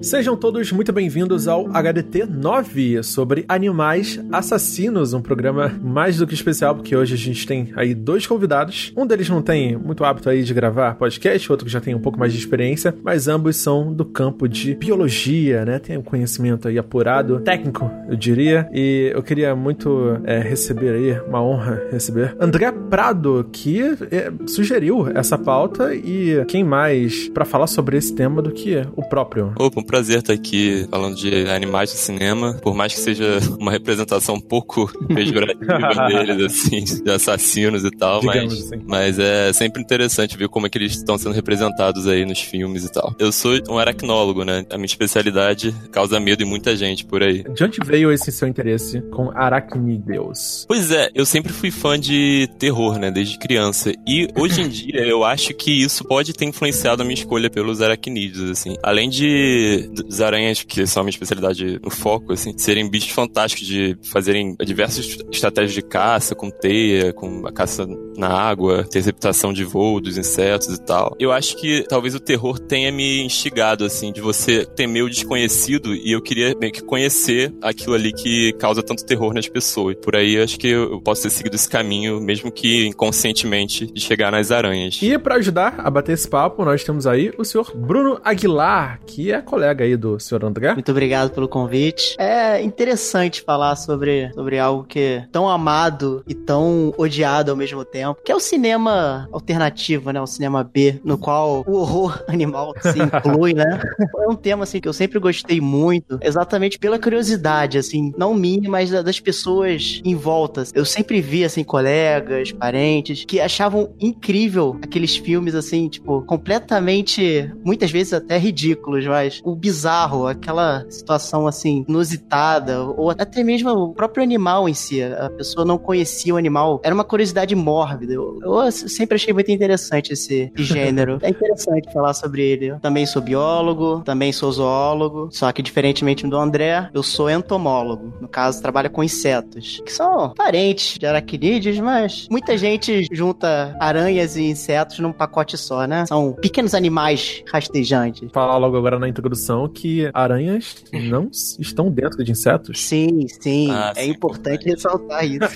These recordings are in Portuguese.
Sejam todos muito bem-vindos ao HDT 9 sobre animais assassinos, um programa mais do que especial, porque hoje a gente tem aí dois convidados. Um deles não tem muito hábito aí de gravar podcast, outro que já tem um pouco mais de experiência, mas ambos são do campo de biologia, né? Tem um conhecimento aí apurado, técnico, eu diria. E eu queria muito é, receber aí, uma honra receber André Prado, que é, sugeriu essa pauta e quem mais para falar sobre esse tema do que o próprio. Opa, prazer estar aqui falando de animais do cinema, por mais que seja uma representação um pouco pejorativa deles, assim, de assassinos e tal, mas, assim. mas é sempre interessante ver como é que eles estão sendo representados aí nos filmes e tal. Eu sou um aracnólogo, né? A minha especialidade causa medo em muita gente por aí. De onde veio esse seu interesse com aracnídeos? Pois é, eu sempre fui fã de terror, né? Desde criança. E hoje em dia eu acho que isso pode ter influenciado a minha escolha pelos aracnídeos, assim. Além de das aranhas, que são a minha especialidade no foco, assim, serem bichos fantásticos de fazerem diversas estratégias de caça, com teia, com a caça na água, interceptação de voo dos insetos e tal. Eu acho que talvez o terror tenha me instigado, assim, de você temer o desconhecido e eu queria meio que conhecer aquilo ali que causa tanto terror nas pessoas. Por aí acho que eu posso ter seguido esse caminho, mesmo que inconscientemente, de chegar nas aranhas. E para ajudar a bater esse papo, nós temos aí o senhor Bruno Aguilar, que é colega colega aí do senhor André. Muito obrigado pelo convite. É interessante falar sobre, sobre algo que é tão amado e tão odiado ao mesmo tempo, que é o cinema alternativo, né? O cinema B, no qual o horror animal se inclui, né? É um tema, assim, que eu sempre gostei muito, exatamente pela curiosidade, assim, não minha, mas das pessoas em volta. Eu sempre vi, assim, colegas, parentes, que achavam incrível aqueles filmes, assim, tipo, completamente, muitas vezes até ridículos, mas o bizarro, aquela situação assim, inusitada, ou até mesmo o próprio animal em si. A pessoa não conhecia o animal. Era uma curiosidade mórbida. Eu, eu sempre achei muito interessante esse gênero. é interessante falar sobre ele. Eu também sou biólogo, também sou zoólogo, só que diferentemente do André, eu sou entomólogo. No caso, trabalho com insetos, que são parentes de aracnídeos, mas muita gente junta aranhas e insetos num pacote só, né? São pequenos animais rastejantes. Falar logo agora na introdução que aranhas não estão dentro de insetos. Sim, sim. Ah, é sim, importante, ressaltar isso.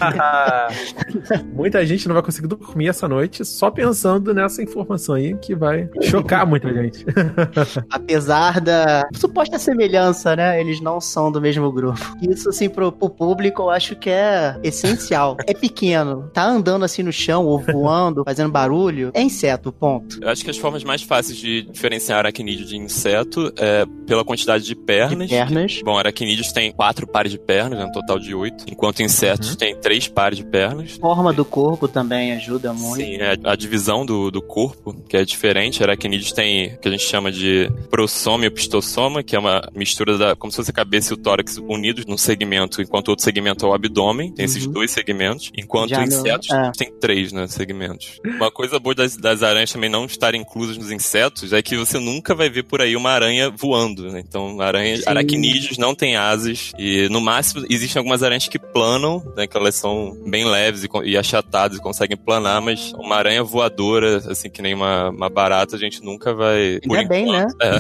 muita gente não vai conseguir dormir essa noite só pensando nessa informação aí que vai chocar muita gente. Apesar da suposta semelhança, né? Eles não são do mesmo grupo. Isso, assim, pro, pro público, eu acho que é essencial. É pequeno. Tá andando assim no chão ou voando, fazendo barulho, é inseto, ponto. Eu acho que as formas mais fáceis de diferenciar aracnídeo de inseto é pela quantidade de pernas. De pernas. Bom, aracnídeos têm quatro pares de pernas, né, um total de oito, enquanto insetos uhum. têm três pares de pernas. A forma do corpo também ajuda muito. Sim, é a divisão do, do corpo, que é diferente. Aracnídeos tem o que a gente chama de prosoma e pistossoma, que é uma mistura da, como se fosse a cabeça e o tórax unidos num segmento, enquanto o outro segmento é o abdômen, tem uhum. esses dois segmentos, enquanto Já insetos não... é. tem três, né, segmentos. Uma coisa boa das, das aranhas também não estarem inclusas nos insetos é que você nunca vai ver por aí uma aranha voando voando, né? Então, aranhas, aracnídeos não têm asas e no máximo existem algumas aranhas que planam, né? Que elas são bem leves e, e achatadas e conseguem planar, mas uma aranha voadora, assim, que nem uma, uma barata, a gente nunca vai. Ainda bem, né? É.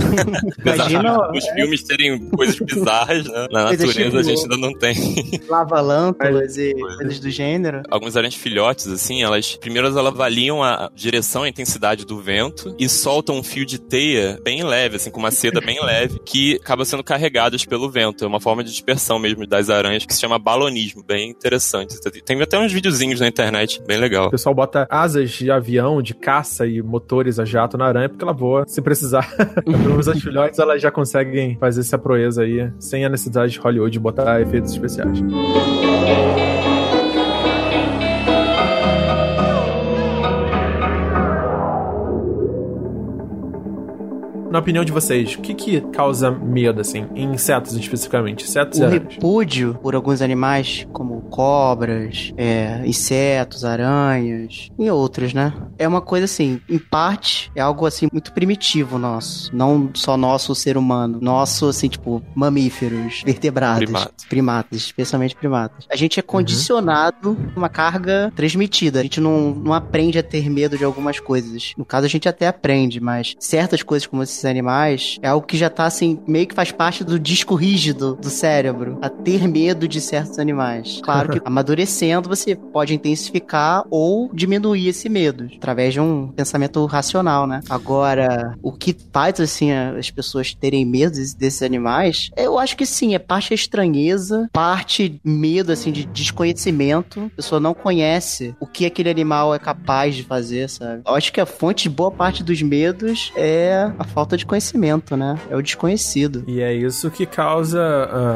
Imagina, os é. filmes terem coisas bizarras, né? Na natureza tipo, a gente ainda não tem. Lava-lâmpadas e coisas do gênero. Algumas aranhas filhotes, assim, elas primeiro elas avaliam a direção e a intensidade do vento e soltam um fio de teia bem leve, assim, com uma seda bem leve que acaba sendo carregadas pelo vento. É uma forma de dispersão mesmo das aranhas que se chama balonismo, bem interessante. Tem até uns videozinhos na internet, bem legal. O pessoal bota asas de avião, de caça e motores a jato na aranha porque ela voa se precisar. Pelo menos as filhotes elas já conseguem fazer essa proeza aí sem a necessidade de Hollywood botar efeitos especiais. Na opinião de vocês, o que que causa medo, assim, em insetos especificamente? Insetos o repúdio por alguns animais, como cobras, é, insetos, aranhas e outros, né? É uma coisa assim, em parte, é algo assim muito primitivo nosso. Não só nosso, o ser humano. Nosso, assim, tipo, mamíferos, vertebrados, primatas, primatas, especialmente primatas. A gente é condicionado uhum. uma carga transmitida. A gente não, não aprende a ter medo de algumas coisas. No caso, a gente até aprende, mas certas coisas, como esse desses animais é algo que já tá assim, meio que faz parte do disco rígido do cérebro, a ter medo de certos animais. Claro que amadurecendo você pode intensificar ou diminuir esse medo através de um pensamento racional, né? Agora, o que faz assim as pessoas terem medo desses animais, eu acho que sim, é parte estranheza, parte medo assim de desconhecimento. A pessoa não conhece o que aquele animal é capaz de fazer, sabe? Eu acho que a fonte de boa parte dos medos é a falta de conhecimento, né? É o desconhecido. E é isso que causa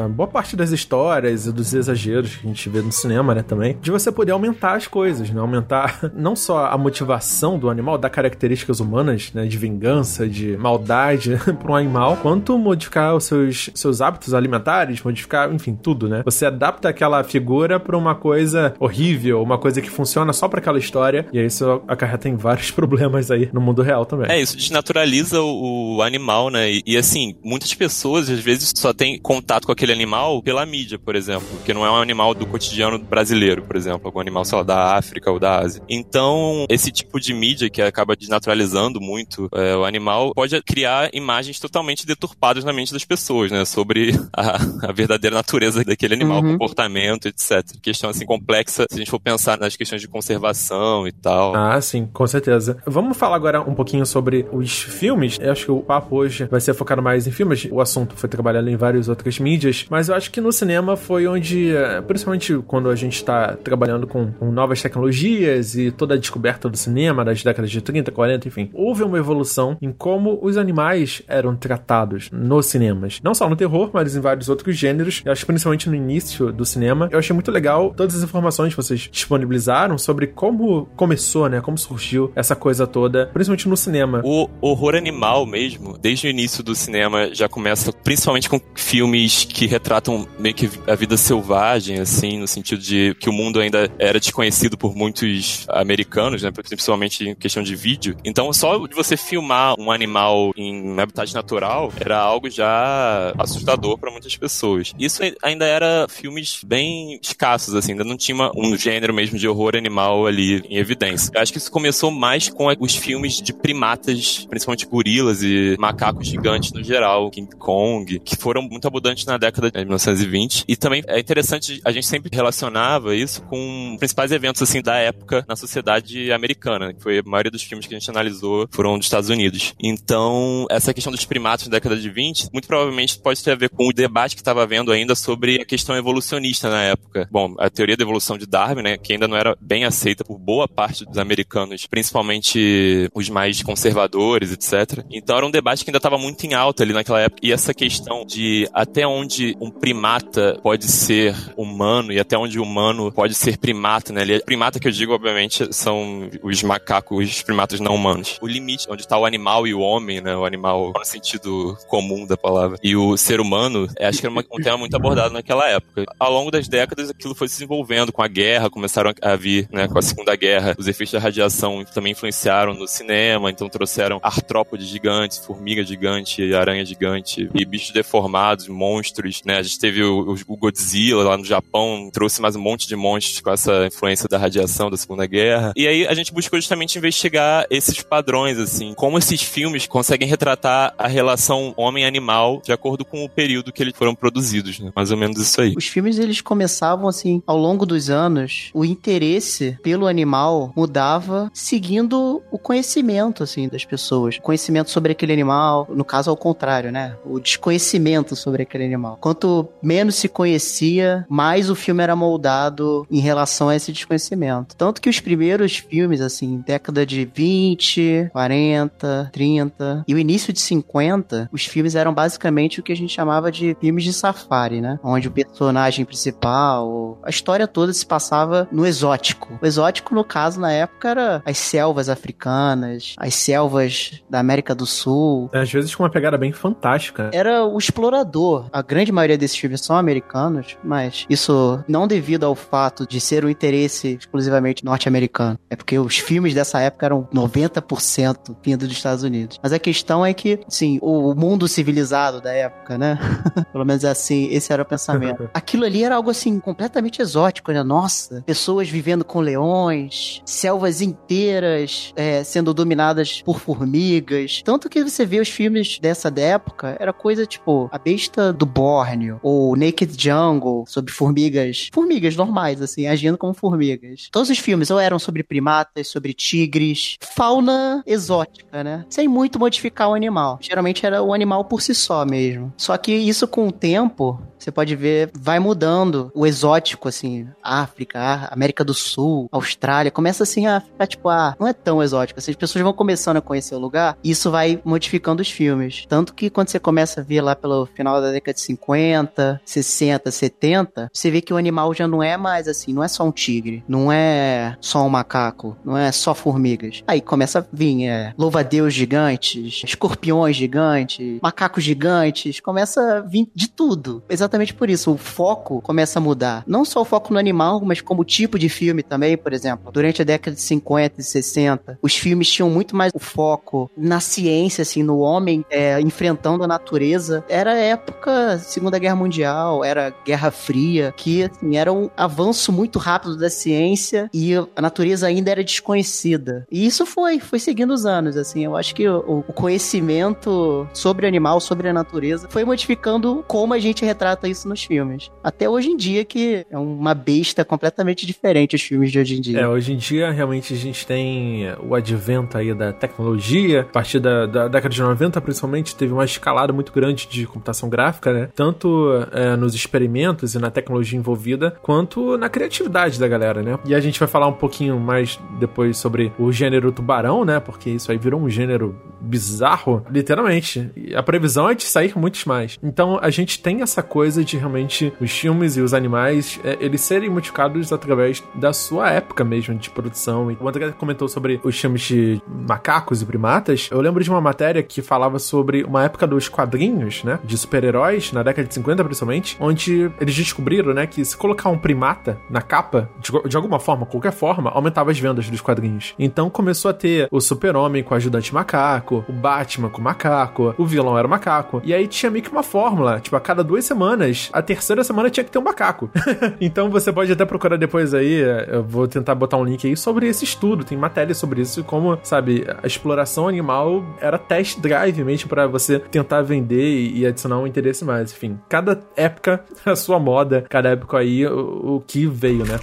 uh, boa parte das histórias e dos exageros que a gente vê no cinema, né, também, de você poder aumentar as coisas, né? Aumentar não só a motivação do animal, dar características humanas, né, de vingança, de maldade para um animal, quanto modificar os seus, seus hábitos alimentares, modificar, enfim, tudo, né? Você adapta aquela figura para uma coisa horrível, uma coisa que funciona só para aquela história, e aí isso acarreta em vários problemas aí no mundo real também. É, isso desnaturaliza o, o animal, né? E, e, assim, muitas pessoas às vezes só têm contato com aquele animal pela mídia, por exemplo, que não é um animal do cotidiano brasileiro, por exemplo, algum animal, sei lá, da África ou da Ásia. Então, esse tipo de mídia que acaba desnaturalizando muito é, o animal pode criar imagens totalmente deturpadas na mente das pessoas, né? Sobre a, a verdadeira natureza daquele animal, uhum. comportamento, etc. Questão assim complexa se a gente for pensar nas questões de conservação e tal. Ah, sim, com certeza. Vamos falar agora um pouquinho sobre os filmes. Eu acho que o papo hoje vai ser focado mais em filmes. O assunto foi trabalhado em várias outras mídias, mas eu acho que no cinema foi onde, eh, principalmente quando a gente está trabalhando com, com novas tecnologias e toda a descoberta do cinema das décadas de 30, 40, enfim, houve uma evolução em como os animais eram tratados nos cinemas. Não só no terror, mas em vários outros gêneros. Eu acho que principalmente no início do cinema. Eu achei muito legal todas as informações que vocês disponibilizaram sobre como começou, né? Como surgiu essa coisa toda, principalmente no cinema. O horror animal mesmo, desde o início do cinema, já começa principalmente com filmes que retratam meio que a vida selvagem, assim, no sentido de que o mundo ainda era desconhecido por muitos americanos, né? Principalmente em questão de vídeo. Então, só de você filmar um animal em habitat natural era algo já assustador para muitas pessoas. Isso ainda era filmes bem escassos, assim, ainda não tinha um gênero mesmo de horror animal ali em evidência. Eu acho que isso começou mais com os filmes de primatas, principalmente gorilas e macacos gigantes no geral, King Kong, que foram muito abundantes na década de 1920. E também é interessante, a gente sempre relacionava isso com principais eventos assim da época na sociedade americana, que foi a maioria dos filmes que a gente analisou foram dos Estados Unidos. Então, essa questão dos primatas na década de 20, muito provavelmente pode ter a ver com o debate que estava havendo ainda sobre a questão evolucionista na época. Bom, a teoria da evolução de Darwin, né, que ainda não era bem aceita por boa parte dos americanos, principalmente os mais conservadores, etc. Então era um debate que ainda estava muito em alta ali naquela época. E essa questão de até onde um primata pode ser humano e até onde o humano pode ser primata, né? Primata que eu digo, obviamente, são os macacos, os primatas não humanos. O limite onde está o animal e o homem, né? O animal no sentido comum da palavra. E o ser humano, é, acho que era um tema muito abordado naquela época. Ao longo das décadas, aquilo foi se desenvolvendo com a guerra, começaram a vir, né, com a Segunda Guerra, os efeitos da radiação também influenciaram no cinema, então trouxeram artrópodes gigantes, formiga gigante, aranha gigante e bichos deformados, monstros, né? A gente teve o, o Godzilla lá no Japão, trouxe mais um monte de monstros com essa influência da radiação da Segunda Guerra. E aí a gente buscou justamente investigar esses padrões, assim, como esses filmes conseguem retratar a relação homem-animal de acordo com o período que eles foram produzidos, né? Mais ou menos isso aí. Os filmes, eles começavam, assim, ao longo dos anos, o interesse pelo animal mudava seguindo o conhecimento, assim, das pessoas. O conhecimento sobre aquele animal, no caso ao contrário, né? O desconhecimento sobre aquele animal. Quanto menos se conhecia, mais o filme era moldado em relação a esse desconhecimento. Tanto que os primeiros filmes, assim, década de 20, 40, 30 e o início de 50, os filmes eram basicamente o que a gente chamava de filmes de safari, né? Onde o personagem principal, a história toda se passava no exótico. O exótico, no caso, na época, era as selvas africanas, as selvas da América do Sul. É, às vezes com uma pegada bem fantástica. Era o explorador. A grande maioria desses filmes são americanos, mas isso não devido ao fato de ser um interesse exclusivamente norte-americano. É porque os filmes dessa época eram 90% vindo dos Estados Unidos. Mas a questão é que, sim, o mundo civilizado da época, né? Pelo menos assim, esse era o pensamento. Aquilo ali era algo assim completamente exótico, né? Nossa, pessoas vivendo com leões, selvas inteiras é, sendo dominadas por formigas. Tanto que que você vê os filmes dessa época era coisa tipo A Besta do Bórneo ou Naked Jungle, sobre formigas, formigas normais, assim, agindo como formigas. Todos os filmes ou eram sobre primatas, sobre tigres, fauna exótica, né? Sem muito modificar o animal. Geralmente era o animal por si só mesmo. Só que isso com o tempo você pode ver, vai mudando o exótico, assim, África, América do Sul, Austrália, começa assim a ficar tipo, ah, não é tão exótico. Assim, as pessoas vão começando a conhecer o lugar, e isso vai modificando os filmes. Tanto que quando você começa a ver lá pelo final da década de 50, 60, 70, você vê que o animal já não é mais assim, não é só um tigre, não é só um macaco, não é só formigas. Aí começa a vir, é, louva-a-Deus gigantes, escorpiões gigantes, macacos gigantes, começa a vir de tudo. Exatamente por isso. O foco começa a mudar. Não só o foco no animal, mas como tipo de filme também, por exemplo. Durante a década de 50 e 60, os filmes tinham muito mais o foco na ciência, assim, no homem é, enfrentando a natureza. Era época Segunda Guerra Mundial, era Guerra Fria, que assim, era um avanço muito rápido da ciência e a natureza ainda era desconhecida. E isso foi, foi seguindo os anos, assim. Eu acho que o, o conhecimento sobre animal, sobre a natureza, foi modificando como a gente retrata retrata isso nos filmes. Até hoje em dia, que é uma besta completamente diferente os filmes de hoje em dia. É, hoje em dia, realmente, a gente tem o advento aí da tecnologia. A partir da, da década de 90, principalmente, teve uma escalada muito grande de computação gráfica, né? Tanto é, nos experimentos e na tecnologia envolvida, quanto na criatividade da galera, né? E a gente vai falar um pouquinho mais depois sobre o gênero tubarão, né? Porque isso aí virou um gênero bizarro, literalmente. E a previsão é de sair muitos mais. Então, a gente tem essa coisa de realmente os filmes e os animais é, eles serem modificados através da sua época mesmo de produção. O André comentou sobre os filmes de macacos e primatas. Eu lembro de uma matéria que falava sobre uma época dos quadrinhos, né? De super-heróis, na década de 50 principalmente, onde eles descobriram, né, que se colocar um primata na capa, de, de alguma forma, qualquer forma, aumentava as vendas dos quadrinhos. Então começou a ter o super-homem com o ajudante macaco, o Batman com o macaco, o vilão era o macaco. E aí tinha meio que uma fórmula, tipo, a cada duas semanas a terceira semana tinha que ter um macaco. então você pode até procurar depois aí, eu vou tentar botar um link aí sobre esse estudo, tem matéria sobre isso, como, sabe, a exploração animal era test drive mesmo para você tentar vender e, adicionar um interesse mais. Enfim, cada época a sua moda, cada época aí o, o que veio, né?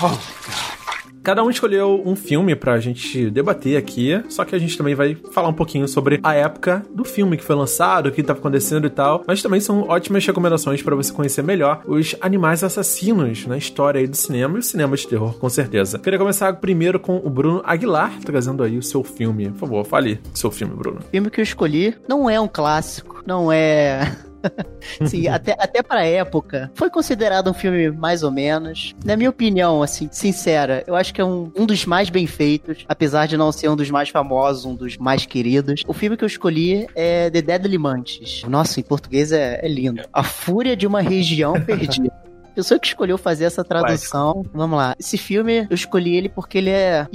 Oh. Cada um escolheu um filme pra gente debater aqui, só que a gente também vai falar um pouquinho sobre a época do filme que foi lançado, o que estava acontecendo e tal, mas também são ótimas recomendações para você conhecer melhor os animais assassinos na história aí do cinema e o cinema de terror, com certeza. Queria começar primeiro com o Bruno Aguilar, trazendo aí o seu filme. Por favor, fale seu filme, Bruno. O filme que eu escolhi não é um clássico, não é Sim, até, até pra época, foi considerado um filme mais ou menos. Na minha opinião, assim, sincera, eu acho que é um, um dos mais bem feitos, apesar de não ser um dos mais famosos, um dos mais queridos. O filme que eu escolhi é The Deadly Mantis. Nossa, em português é, é lindo. A Fúria de uma Região Perdida pessoa que escolheu fazer essa tradução, vamos lá. Esse filme, eu escolhi ele porque ele é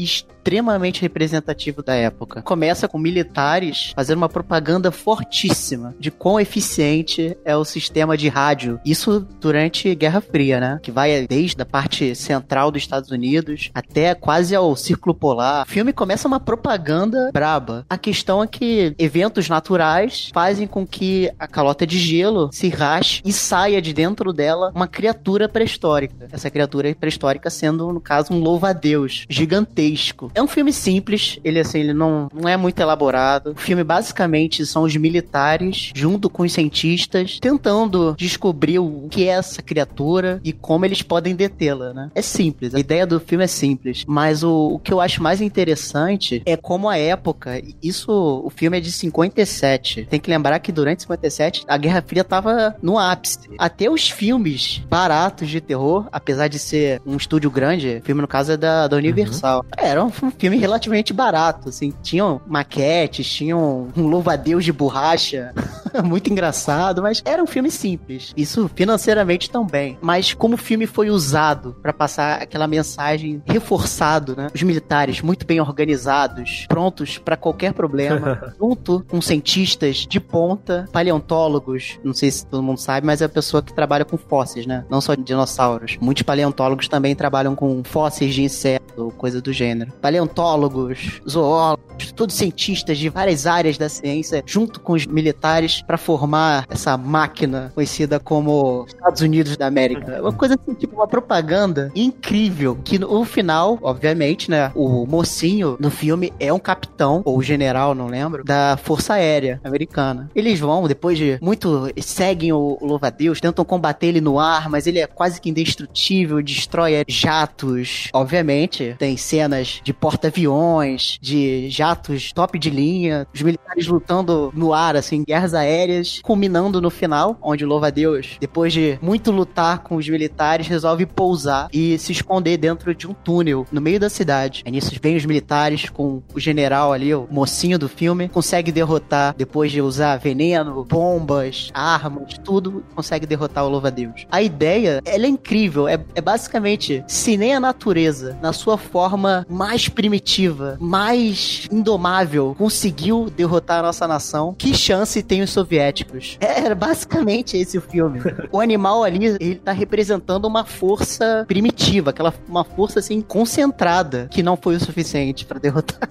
extremamente representativo da época. Começa com militares fazendo uma propaganda fortíssima de quão eficiente é o sistema de rádio. Isso durante Guerra Fria, né? Que vai desde a parte central dos Estados Unidos até quase ao Círculo Polar. O filme começa uma propaganda braba. A questão é que eventos naturais fazem com que a calota de gelo se rache e saia de dentro dela uma criatura pré-histórica. Essa criatura pré-histórica sendo, no caso, um louva-a-Deus gigantesco. É um filme simples, ele assim, ele não, não é muito elaborado. O filme basicamente são os militares junto com os cientistas tentando descobrir o que é essa criatura e como eles podem detê-la, né? É simples, a ideia do filme é simples, mas o, o que eu acho mais interessante é como a época, isso, o filme é de 57. Tem que lembrar que durante 57 a Guerra Fria tava no ápice. Até os filmes baratos de terror, apesar de ser um estúdio grande, o filme no caso é da, da Universal, uhum. eram um filme relativamente barato, assim. Tinham maquetes, tinham um louva-a-Deus de borracha. muito engraçado, mas era um filme simples. Isso financeiramente também. Mas como o filme foi usado para passar aquela mensagem reforçado, né? Os militares muito bem organizados, prontos para qualquer problema, junto com cientistas de ponta, paleontólogos, não sei se todo mundo sabe, mas é a pessoa que trabalha com fósseis, né? Não só dinossauros. Muitos paleontólogos também trabalham com fósseis de inseto, coisa do gênero. Paleontólogos, zoólogos, todos cientistas de várias áreas da ciência, junto com os militares, para formar essa máquina conhecida como Estados Unidos da América. Uma coisa assim, tipo uma propaganda incrível, que no final, obviamente, né, o mocinho no filme é um capitão, ou general, não lembro, da Força Aérea Americana. Eles vão, depois de muito, seguem o, o louva-a-Deus, tentam combater ele no ar, mas ele é quase que indestrutível, destrói jatos. Obviamente, tem cenas de porta-aviões, de jatos top de linha, os militares lutando no ar, assim, guerras aéreas, culminando no final, onde o louva-a-Deus, depois de muito lutar com os militares, resolve pousar e se esconder dentro de um túnel no meio da cidade. Aí nisso vem os militares com o general ali, o mocinho do filme, consegue derrotar, depois de usar veneno, bombas, armas, tudo, consegue derrotar o louva-a-Deus. A ideia, ela é incrível, é, é basicamente, se nem a natureza, na sua forma mais primitiva, mais indomável, conseguiu derrotar a nossa nação, que chance tem os soviéticos? É basicamente esse o filme. O animal ali, ele tá representando uma força primitiva, aquela uma força assim concentrada, que não foi o suficiente para derrotar.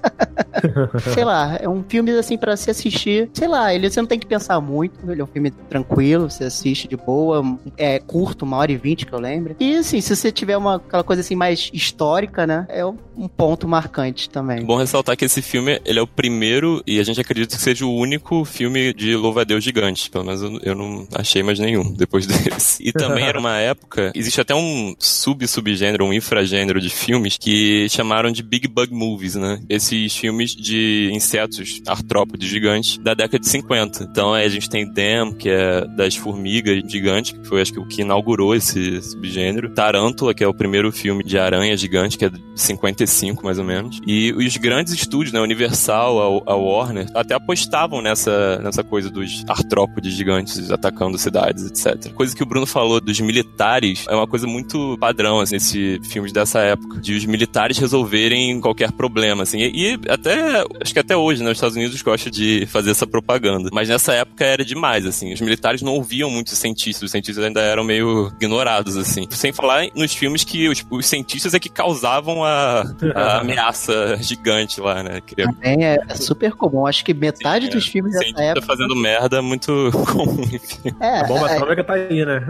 sei lá, é um filme assim para se assistir. Sei lá, ele você não tem que pensar muito, ele é um filme tranquilo, você assiste de boa, é curto, uma hora e vinte que eu lembro. E assim, se você tiver uma aquela coisa assim mais histórica, né, é um ponto marcante também. Bom ressaltar que esse filme, ele é o primeiro e a gente acredita que seja o único filme de louva-a-Deus gigante, pelo menos eu, eu não achei mais nenhum depois desse. E também era uma época, existe até um sub-subgênero, um infragênero de filmes que chamaram de Big Bug Movies, né? Esses filmes de insetos artrópodes gigantes da década de 50. Então a gente tem Dem, que é das formigas gigantes, que foi acho que o que inaugurou esse subgênero. Tarântula, que é o primeiro filme de aranha gigante, que é 55 mais ou menos. E os grandes estúdios, né, Universal, a, a Warner, até apostavam nessa, nessa coisa dos artrópodes gigantes atacando cidades, etc. Coisa que o Bruno falou dos militares é uma coisa muito padrão, assim, nesse filmes dessa época, de os militares resolverem qualquer problema, assim. E, e, até, acho que até hoje, né, os Estados Unidos gostam de fazer essa propaganda. Mas nessa época era demais, assim. Os militares não ouviam muitos cientistas, os cientistas ainda eram meio ignorados, assim. Sem falar nos filmes que os, os cientistas é que causavam a, a ameaça gigante lá, né? Queria... Também é, é, super comum. Acho que metade Sim, dos é. filmes dessa época... fazendo merda é muito comum, enfim. É, a bomba é, atômica tá aí, né?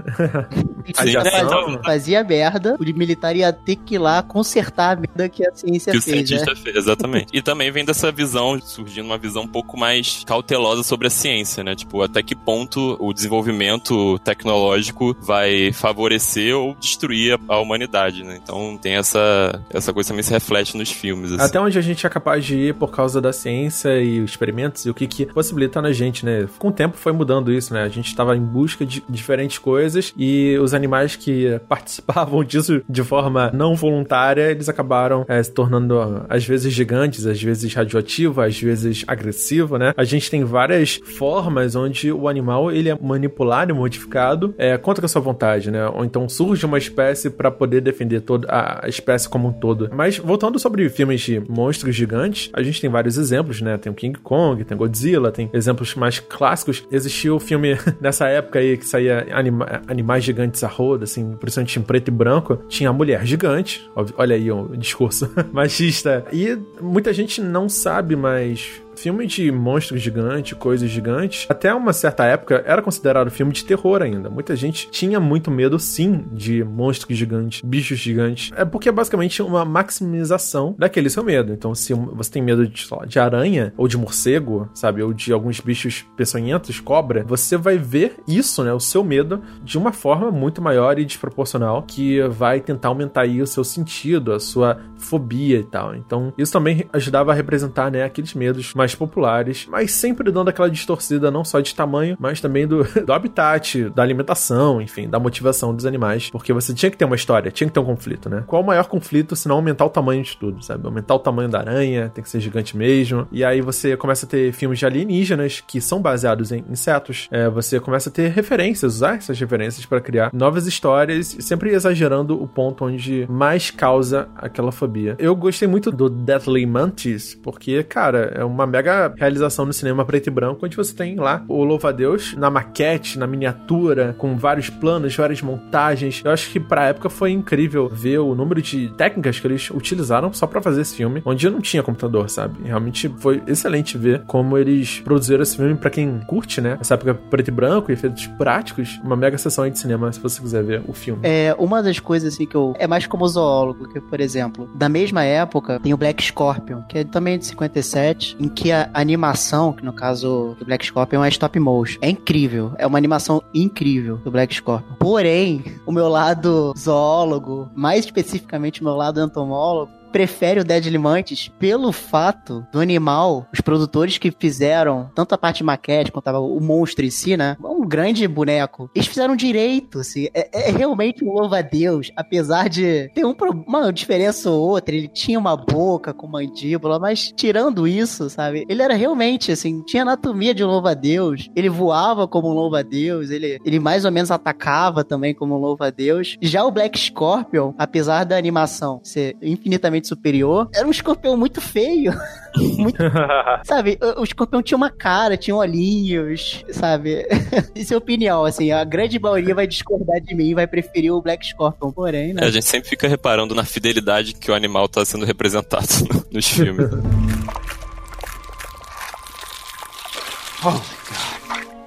Sim, né? Fazia merda, o militar ia ter que ir lá consertar a merda que a ciência que fez. o cientista né? fez, exatamente. E também vem dessa visão, surgindo uma visão um pouco mais cautelosa sobre a ciência, né? Tipo, até que ponto o desenvolvimento tecnológico vai favorecer ou destruir a, a humanidade, né? Então tem essa, essa coisa também se reflete nos filmes. Assim. Até onde a gente é capaz de ir por causa da ciência e os experimentos e o que, que possibilita na gente, né? Com o tempo foi mudando isso, né? A gente estava em busca de diferentes coisas e os animais que participavam disso de forma não voluntária, eles acabaram é, se tornando às vezes gigantes, às vezes radioativo, às vezes agressivo, né? A gente tem várias formas onde o animal ele é manipulado e modificado é, contra a sua vontade, né? Ou então surge uma espécie para poder defender toda a espécie como um todo. Mas voltando sobre filmes de monstros gigantes, a gente tem vários exemplos, né? Tem o King Kong, tem Godzilla, tem exemplos mais clássicos. Existiu o filme nessa época aí que saía anima animais gigantes a roda, assim, principalmente em preto e branco. Tinha a mulher gigante, olha aí o discurso machista. E muita gente não sabe, mas filme de monstros gigantes, coisas gigantes, até uma certa época era considerado filme de terror ainda. Muita gente tinha muito medo, sim, de monstros gigantes, bichos gigantes. É porque é basicamente uma maximização daquele seu medo. Então, se você tem medo de, de aranha, ou de morcego, sabe, ou de alguns bichos peçonhentos, cobra, você vai ver isso, né, o seu medo, de uma forma muito maior e desproporcional, que vai tentar aumentar aí o seu sentido, a sua fobia e tal. Então, isso também ajudava a representar, né, aqueles medos mais populares, mas sempre dando aquela distorcida não só de tamanho, mas também do, do habitat, da alimentação, enfim, da motivação dos animais, porque você tinha que ter uma história, tinha que ter um conflito, né? Qual o maior conflito se não aumentar o tamanho de tudo, sabe? Aumentar o tamanho da aranha, tem que ser gigante mesmo. E aí você começa a ter filmes de alienígenas que são baseados em insetos. É, você começa a ter referências, usar essas referências para criar novas histórias, sempre exagerando o ponto onde mais causa aquela fobia. Eu gostei muito do Deathly Mantis, porque, cara, é uma mega realização no cinema preto e branco, onde você tem lá o louva-a-Deus na maquete, na miniatura, com vários planos, várias montagens. Eu acho que pra época foi incrível ver o número de técnicas que eles utilizaram só para fazer esse filme, onde não tinha computador, sabe? Realmente foi excelente ver como eles produziram esse filme para quem curte, né? Essa época preto e branco e efeitos práticos, uma mega sessão aí de cinema, se você quiser ver o filme. É, uma das coisas assim que eu. É mais como zoólogo, que, por exemplo, da mesma época, tem o Black Scorpion, que é também de 57, em que a animação, que no caso do Black Scorpion é stop motion, é incrível. É uma animação incrível do Black Scorpion. Porém, o meu lado zoólogo, mais especificamente o meu lado entomólogo, prefere o Deadly Mantis pelo fato do animal, os produtores que fizeram tanto a parte de maquete quanto o monstro em si, né? Um grande boneco. Eles fizeram direito, assim. É, é realmente um louva-a-Deus, apesar de ter um, uma diferença ou outra. Ele tinha uma boca com mandíbula, mas tirando isso, sabe? Ele era realmente, assim, tinha anatomia de um louva-a-Deus. Ele voava como um louva-a-Deus. Ele, ele mais ou menos atacava também como um louva-a-Deus. Já o Black Scorpion, apesar da animação ser infinitamente superior, era um escorpião muito feio. muito, sabe, o, escorpião tinha uma cara, tinha olhinhos, sabe? Isso é opinião, assim, a grande maioria vai discordar de mim e vai preferir o Black Scorpion, porém, né? É, a gente sempre fica reparando na fidelidade que o animal tá sendo representado nos filmes. oh.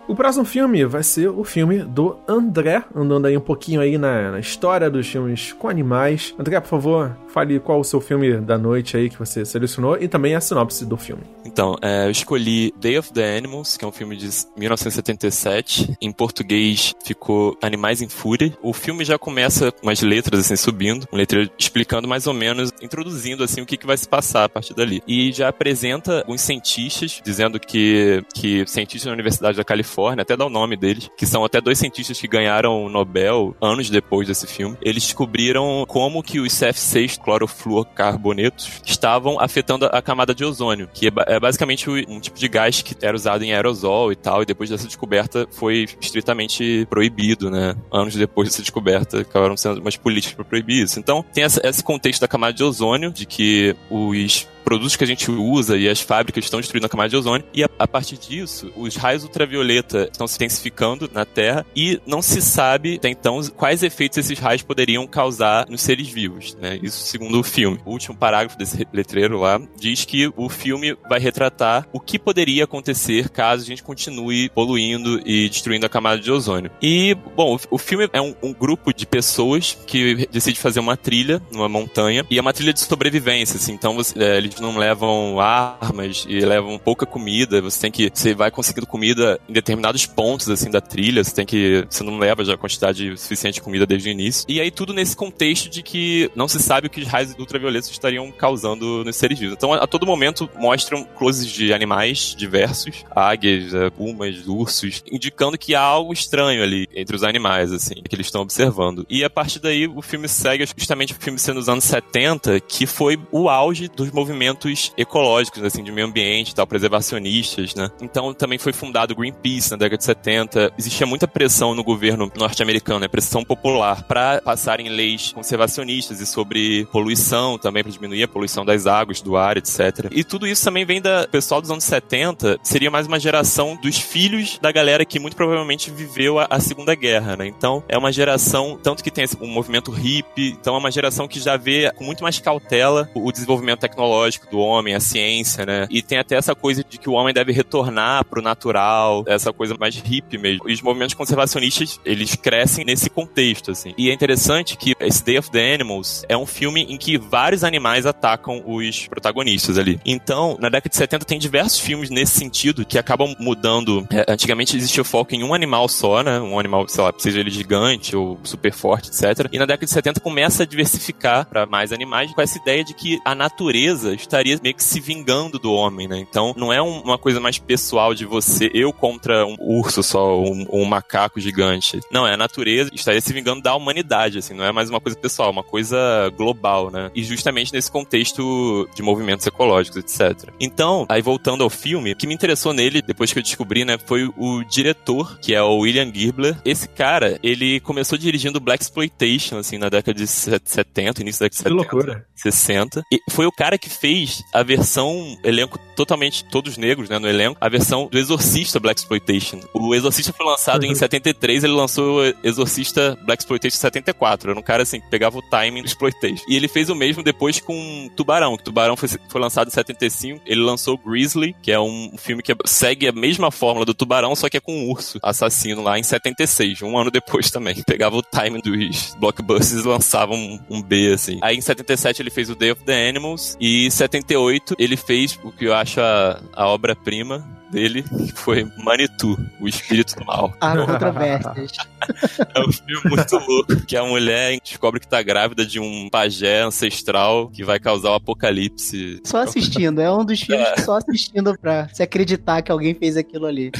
O próximo filme vai ser o filme do André, andando aí um pouquinho aí na, na, história dos filmes com animais. André, por favor, fale qual o seu filme da noite aí que você selecionou e também a sinopse do filme. Então, é, eu escolhi Day of the Animals, que é um filme de 1977. Em português ficou Animais em Fúria. O filme já começa com umas letras assim subindo, uma letra explicando mais ou menos, introduzindo assim o que, que vai se passar a partir dali. E já apresenta alguns cientistas dizendo que, que cientistas da Universidade da Califórnia até dá o nome deles, que são até dois cientistas que ganharam o Nobel anos depois desse filme. Eles descobriram como que os CF6 clorofluorcarbonetos estavam afetando a camada de ozônio, que é, é basicamente um tipo de gás que era usado em aerosol e tal, e depois dessa descoberta foi estritamente proibido, né? Anos depois dessa descoberta, acabaram sendo umas políticas para proibir isso. Então, tem esse contexto da camada de ozônio, de que os produtos que a gente usa e as fábricas estão destruindo a camada de ozônio. E a, a partir disso, os raios ultravioleta estão se intensificando na Terra e não se sabe até então quais efeitos esses raios poderiam causar nos seres vivos, né? Isso segundo o filme. O último parágrafo desse letreiro lá diz que o filme vai retratar o que poderia acontecer caso a gente continue poluindo e destruindo a camada de ozônio. E, bom, o, filme é um, um grupo de pessoas que decide fazer uma trilha numa montanha e é uma trilha de sobrevivência, assim. Então, você, é, eles não levam armas e levam pouca comida. Você tem que. Você vai conseguindo comida em determinados pontos, assim, da trilha. Você tem que. Você não leva já a quantidade suficiente de comida desde o início. E aí tudo nesse contexto de que não se sabe o que os raios ultravioletos estariam causando nos seres vivos. Então, a todo momento mostram closes de animais diversos, águias, é, pumas, ursos, indicando que há algo estranho ali entre os animais, assim, que eles estão observando. E a partir daí o filme segue justamente o filme sendo nos anos 70, que foi o auge dos movimentos movimentos ecológicos, assim, de meio ambiente tal, preservacionistas, né? Então também foi fundado o Greenpeace na década de 70. Existia muita pressão no governo norte-americano, né? Pressão popular para passarem leis conservacionistas e sobre poluição também, para diminuir a poluição das águas, do ar, etc. E tudo isso também vem da pessoal dos anos 70, seria mais uma geração dos filhos da galera que muito provavelmente viveu a, a Segunda Guerra, né? Então é uma geração, tanto que tem um movimento hippie, então é uma geração que já vê com muito mais cautela o desenvolvimento tecnológico do homem, a ciência, né? E tem até essa coisa de que o homem deve retornar pro natural, essa coisa mais hippie mesmo. E os movimentos conservacionistas, eles crescem nesse contexto, assim. E é interessante que esse Day of the Animals é um filme em que vários animais atacam os protagonistas ali. Então, na década de 70 tem diversos filmes nesse sentido que acabam mudando. É, antigamente existia foco em um animal só, né? Um animal, sei lá, seja ele gigante ou super forte, etc. E na década de 70 começa a diversificar para mais animais com essa ideia de que a natureza estaria meio que se vingando do homem, né? Então não é um, uma coisa mais pessoal de você, eu contra um urso só, um, um macaco gigante. Não, é a natureza estaria se vingando da humanidade, assim, não é mais uma coisa pessoal, é uma coisa global, né? E justamente nesse contexto de movimentos ecológicos, etc. Então, aí voltando ao filme, o que me interessou nele, depois que eu descobri, né, foi o diretor, que é o William Girbler. Esse cara, ele começou dirigindo Black Exploitation, assim, na década de 70, início da década de 70. Que loucura. 60. E foi o cara que fez a versão, elenco totalmente, todos negros, né, no elenco, a versão do Exorcista Black Exploitation. O Exorcista foi lançado uhum. em 73, ele lançou Exorcista Black Exploitation 74. Era um cara, assim, que pegava o timing do Exploitation. E ele fez o mesmo depois com Tubarão, que Tubarão foi, foi lançado em 75. Ele lançou Grizzly, que é um filme que segue a mesma fórmula do Tubarão, só que é com um urso assassino lá em 76, um ano depois também. Pegava o timing dos blockbusters e lançava um, um B, assim. Aí em 77 ele fez o Day of the Animals e em 78 ele fez o que eu acho a, a obra-prima dele, que foi Manitou, o espírito do mal. Há controvérsias. é um filme muito louco, que a mulher descobre que tá grávida de um pajé ancestral que vai causar o um apocalipse. Só assistindo, é um dos filmes é. só assistindo pra se acreditar que alguém fez aquilo ali.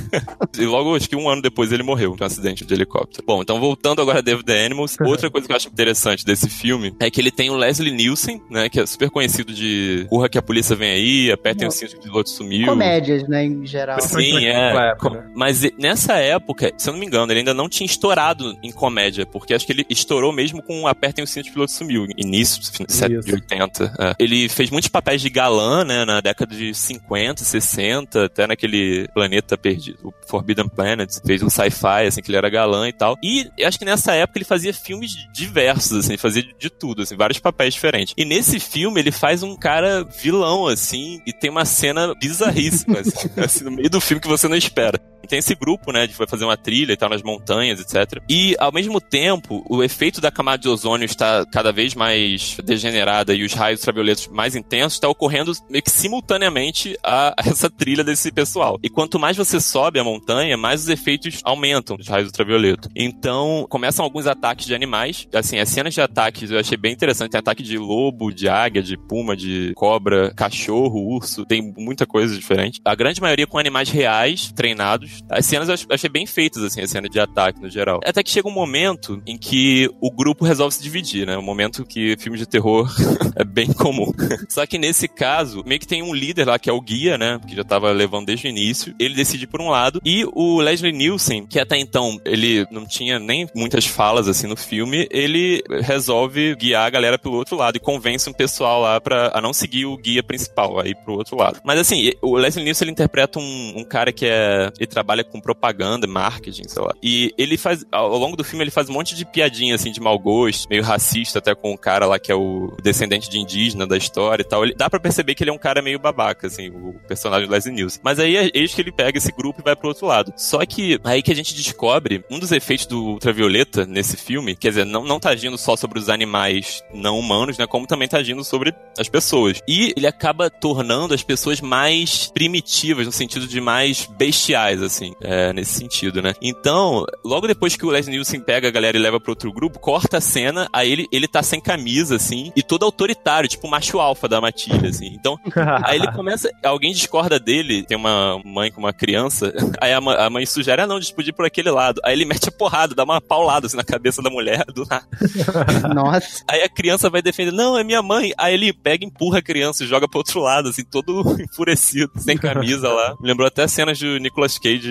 e logo, acho que um ano depois ele morreu num acidente de helicóptero. Bom, então voltando agora a David the Animals, outra coisa que eu acho interessante desse filme é que ele tem o Leslie Nielsen, né, que é super conhecido de Curra que a polícia vem aí, apertem o cinto que o piloto sumiu. Comédias, né, em geral. Sim, é. Época. Mas nessa época, se eu não me engano, ele ainda não tinha estourado em comédia, porque acho que ele estourou mesmo com Apertem o cinto que o piloto sumiu, início de 80. É. Ele fez muitos papéis de galã, né, na década de 50, 60, até naquele planeta perdido, o Forbidden Planet, fez um sci-fi, assim, que ele era galã e tal. E acho que nessa época ele fazia filmes diversos, assim, fazia de tudo, assim, vários papéis diferentes. E nesse filme ele faz um cara vilão, assim, e tem uma cena bizarríssima, assim, assim, no meio do filme que você não espera. Tem esse grupo, né, de fazer uma trilha e tal nas montanhas, etc. E, ao mesmo tempo, o efeito da camada de ozônio está cada vez mais degenerada e os raios ultravioletos mais intensos está ocorrendo meio que simultaneamente a essa trilha desse pessoal. E quanto mais você sobe a montanha, mais os efeitos aumentam dos raios ultravioletos. Então, começam alguns ataques de animais. Assim, as cenas de ataques eu achei bem interessante. Tem ataque de lobo, de águia, de puma, de cobra, cachorro, urso. Tem muita coisa diferente. A grande maioria com animais reais, treinados. As cenas eu achei bem feitas, assim, a cena de ataque no geral. Até que chega um momento em que o grupo resolve se dividir, né? Um momento que filmes de terror é bem comum. Só que nesse caso, meio que tem um líder lá que é o guia, né? Que já tava levando desde o início. Ele decide por um lado. E o Leslie Nielsen, que até então ele não tinha nem muitas falas assim no filme, ele resolve guiar a galera pelo outro lado e convence um pessoal lá pra a não seguir o guia principal, aí pro outro lado. Mas assim, o Leslie Nielsen ele interpreta um, um cara que é. Ele trabalha com propaganda, marketing, sei lá. E ele faz. Ao longo do filme, ele faz um monte de piadinha, assim, de mau gosto, meio racista até com o cara lá que é o descendente de indígena da história e tal. Ele, dá para perceber que ele é um cara meio babaca, assim, o personagem do Leslie Nielsen. Mas aí é eis que ele pega esse grupo e vai pro outro lado. Só que aí que a gente descobre um dos efeitos do ultravioleta nesse filme, quer dizer, não, não tá agindo só sobre os animais não humanos, né? Como também tá agindo sobre as pessoas. E ele acaba tornando as pessoas mais primitivas, no sentido de mais bestiais, assim, é, nesse sentido, né? Então, logo depois que o Leslie Nielsen pega a galera e leva pro outro grupo, corta a cena, aí ele, ele tá sem camisa, assim, e todo autoritário, tipo o macho alfa da matilha, assim. Então, aí ele começa, alguém discorda dele, tem uma mãe com uma criança, aí a, a mãe sugere, ah não, disputir por aquele lado. Aí ele mete a porrada, dá uma paulada, assim, na cabeça da mulher, do nada. Nossa. Aí a criança vai defender, não, é minha mãe. Aí ele pega, empurra a criança e joga pro outro lado, assim, todo enfurecido, sem camisa lá. Me lembrou até cenas de Nicolas Cage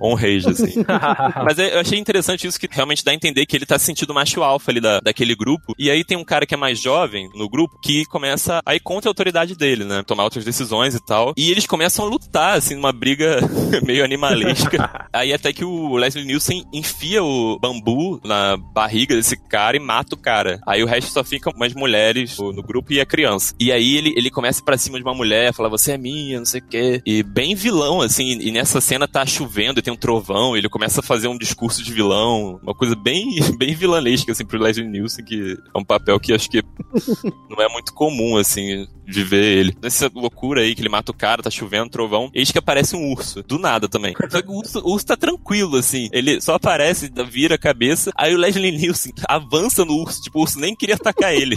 on rage, assim. Mas eu achei interessante isso que realmente dá a entender que ele tá se sentindo macho alfa ali da, daquele grupo. E aí tem um cara que é mais jovem no grupo que começa a ir contra a autoridade dele, né? Tomar outras decisões e tal. E eles começam a lutar, assim, numa briga meio animalesca. aí até que o Leslie Nielsen enfia o bambu na barriga desse cara e mata o cara. Aí o resto só fica umas mulheres no grupo e a criança. E aí ele, ele começa para cima de uma mulher, fala, você é minha, não sei o quê. E bem vilão, assim. E nessa cena tá chovendo e tem um trovão. ele começa a fazer um discurso de vilão. Uma coisa bem, bem vilanesca, assim, pro Leslie Nielsen, que é um papel que acho que não é muito comum, assim, de ver ele. Nessa loucura aí que ele mata o cara, tá chovendo, trovão. Eis que aparece um urso. Do nada também. Só que o urso, o urso tá tranquilo, assim. Ele só aparece, vira a cabeça. Aí o Leslie Nielsen avança no urso. Tipo, o urso nem queria atacar ele.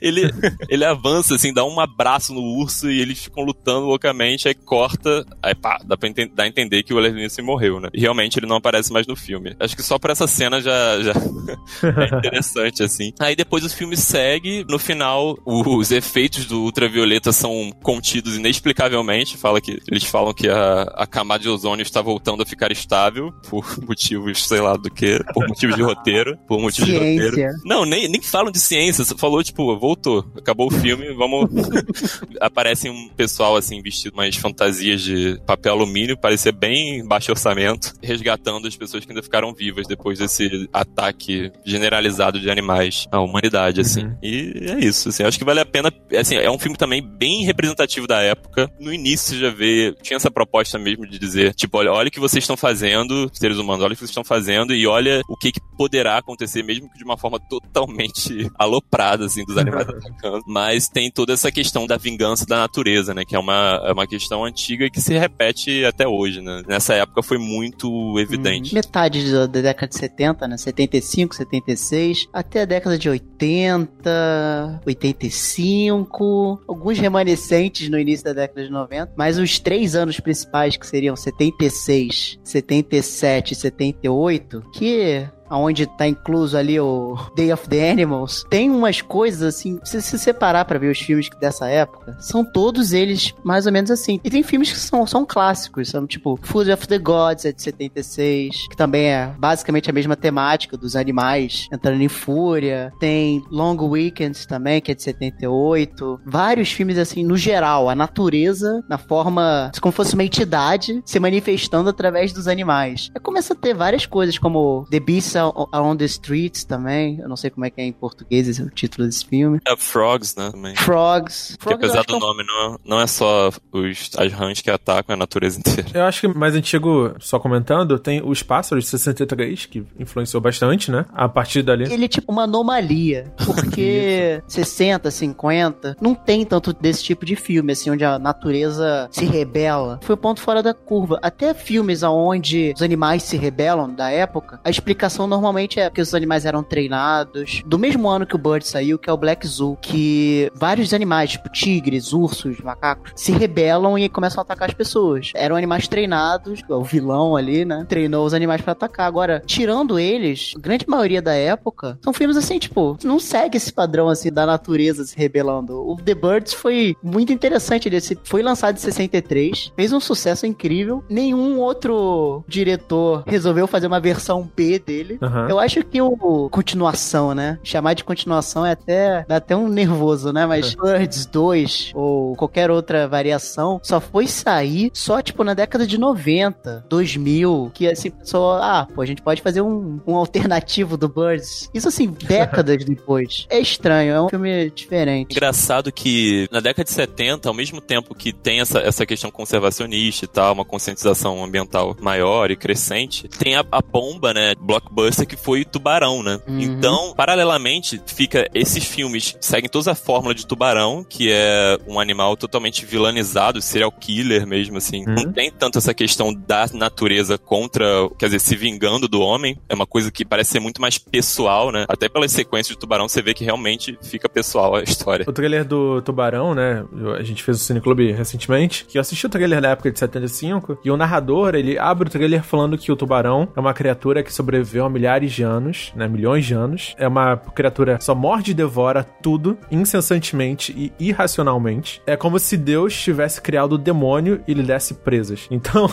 ele, ele avança, assim, dá um abraço no urso e eles ficam lutando loucamente, aí corta, aí pá, dá pra ent dar a entender que o Nielsen morreu, né? E realmente ele não aparece mais no filme. Acho que só por essa cena já, já é interessante, assim. Aí depois o filme segue, no final os efeitos do ultravioleta são contidos inexplicavelmente, fala que eles falam que a, a camada de ozônio está voltando a ficar estável por motivos, sei lá do que, por motivos de roteiro, por motivos ciência. de roteiro. Não, nem, nem falam de ciência, falou tipo, voltou, acabou o filme, vamos aparece um pessoal assim vestido mais fantasias de papel alumínio, parecia bem baixo orçamento, resgatando as pessoas que ainda ficaram vivas depois desse ataque generalizado de animais à humanidade, assim. Uhum. E é isso, assim, acho que vale a pena, assim, é um filme também bem representativo da época. No início você já vê, tinha essa proposta mesmo de dizer, tipo, olha, olha o que vocês estão fazendo, seres humanos, olha o que vocês estão fazendo e olha o que, que poderá acontecer, mesmo que de uma forma totalmente aloprada, assim, dos animais atacando. Mas tem toda essa questão da vingança da natureza, né, que é uma, é uma questão antiga que se repete até hoje, né. Nessa época foi muito evidente. Hum, metade da década de 70, né, 75, 76, até a década de 80, 85, alguns remanescentes no início da década de 90, mas os três anos principais, que seriam 76, 77 e 78, que onde tá incluso ali o Day of the Animals, tem umas coisas assim, se você separar para ver os filmes dessa época, são todos eles mais ou menos assim. E tem filmes que são, são clássicos, são tipo Food of the Gods, é de 76, que também é basicamente a mesma temática dos animais entrando em fúria. Tem Long Weekends também, que é de 78. Vários filmes assim, no geral, a natureza na forma como fosse uma entidade se manifestando através dos animais. Aí começa a ter várias coisas como The Beast on the Streets também. Eu não sei como é que é em português esse é o título desse filme. É Frogs, né? Também. Frogs. Frogs apesar do é nome, não, não é só os, as rãs que atacam, é a natureza inteira. Eu acho que mais antigo, só comentando, tem os Pássaros de 63, que influenciou bastante, né? A partir dali. Ele é tipo uma anomalia, porque 60, 50, não tem tanto desse tipo de filme, assim, onde a natureza se rebela. Foi o ponto fora da curva. Até filmes onde os animais se rebelam da época, a explicação normalmente é porque os animais eram treinados. Do mesmo ano que o Bird saiu, que é o Black Zoo, que vários animais, tipo tigres, ursos, macacos, se rebelam e começam a atacar as pessoas. Eram animais treinados, o vilão ali, né? Treinou os animais para atacar. Agora, tirando eles, a grande maioria da época, são filmes assim, tipo, não segue esse padrão assim da natureza se rebelando. O The Birds foi muito interessante, ele foi lançado em 63, fez um sucesso incrível. Nenhum outro diretor resolveu fazer uma versão B dele dele. Uhum. Eu acho que o continuação, né? Chamar de continuação é até dá até um nervoso, né? Mas uhum. Birds 2 ou qualquer outra variação só foi sair só tipo na década de 90, 2000, que assim, só, ah, pô, a gente pode fazer um, um alternativo do Birds. Isso assim, décadas depois. É estranho, é um filme diferente. Engraçado que na década de 70, ao mesmo tempo que tem essa, essa questão conservacionista e tal, uma conscientização ambiental maior e crescente, tem a, a bomba, né, blockbuster blockbuster que foi Tubarão, né? Uhum. Então, paralelamente, fica esses filmes seguem toda a fórmula de Tubarão, que é um animal totalmente vilanizado, serial killer mesmo, assim. Uhum. Não tem tanto essa questão da natureza contra, quer dizer, se vingando do homem. É uma coisa que parece ser muito mais pessoal, né? Até pelas sequências de Tubarão, você vê que realmente fica pessoal a história. O trailer do Tubarão, né? A gente fez o Cineclube recentemente, que eu assisti o trailer da época de 75, e o narrador, ele abre o trailer falando que o tubarão é uma criatura que sobreviveu a milhares de anos, né? Milhões de anos. É uma criatura que só morde e devora tudo incessantemente e irracionalmente. É como se Deus tivesse criado o demônio e lhe desse presas. Então,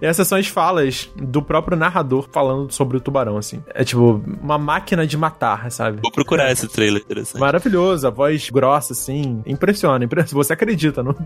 essas são as falas do próprio narrador falando sobre o tubarão, assim. É tipo uma máquina de matar, sabe? Vou procurar esse trailer, interessante. Maravilhoso, a voz grossa, assim. Impressiona, impressiona. Você acredita no,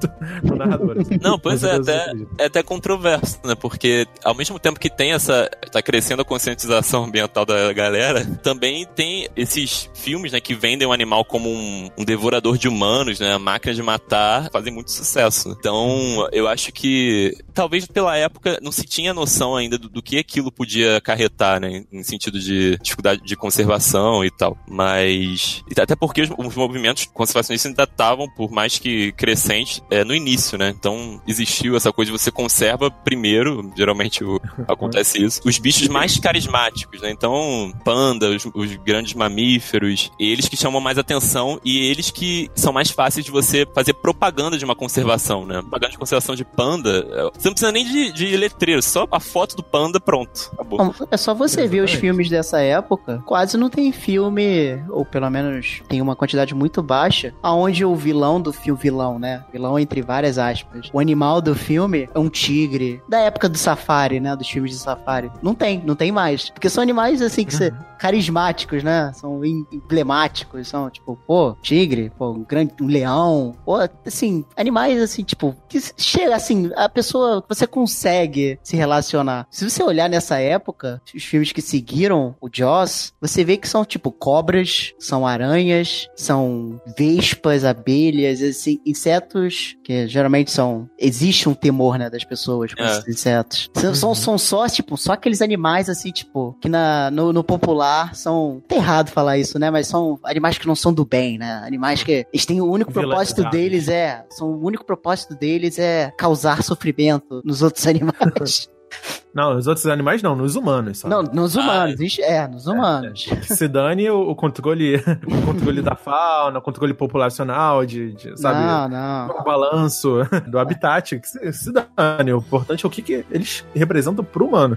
no narrador. Assim. Não, pois é, até, é até controverso, né? Porque ao mesmo tempo que tem essa. tá crescendo a conscientização ambiental da galera, também tem esses filmes, né, que vendem o animal como um, um devorador de humanos, né, máquina de matar, fazem muito sucesso. Então, eu acho que talvez pela época não se tinha noção ainda do, do que aquilo podia acarretar, né, em sentido de dificuldade de conservação e tal. Mas até porque os, os movimentos conservacionistas ainda estavam, por mais que crescentes, é, no início, né? Então existiu essa coisa de você conserva primeiro, geralmente acontece isso, os bichos mais carismáticos, né? Então, panda, os, os, grandes mamíferos, eles que chamam mais atenção e eles que são mais fáceis de você fazer propaganda de uma conservação, né? Propaganda de conservação de panda, é, você não precisa nem de, de letreiro, só a foto do panda, pronto. Acabou. É só você ver os filmes dessa época, quase não tem filme, ou pelo menos tem uma quantidade muito baixa, aonde o vilão do filme, vilão, né? Vilão entre várias aspas. O animal do filme é um tigre. Da época do safari, né? Dos filmes de safari. Não tem, não tem mais. Porque são animais, assim, que uhum. carismáticos, né? São emblemáticos, são, tipo, pô, tigre, pô, um grande um leão, pô, assim, animais, assim, tipo, que chega, assim, a pessoa, você consegue se relacionar. Se você olhar nessa época, os filmes que seguiram o Jaws, você vê que são, tipo, cobras, são aranhas, são vespas, abelhas, assim, insetos que geralmente são, existe um temor, né, das pessoas com é. esses insetos. São, são, são só, tipo, só aqueles animais, assim, tipo, que na, no, no popular são, tá errado falar isso, né, mas são animais que não são do bem, né, animais que eles têm o único propósito deles é, são, o único propósito deles é causar sofrimento nos outros animais. Não, nos outros animais não, nos humanos só. Não, nos humanos, ah, é, nos humanos. É, é. Se dane o, o, controle, o controle da fauna, o controle populacional, de, de sabe? Não, não. O balanço do habitat, que se, se dane. O importante é o que, que eles representam pro humano.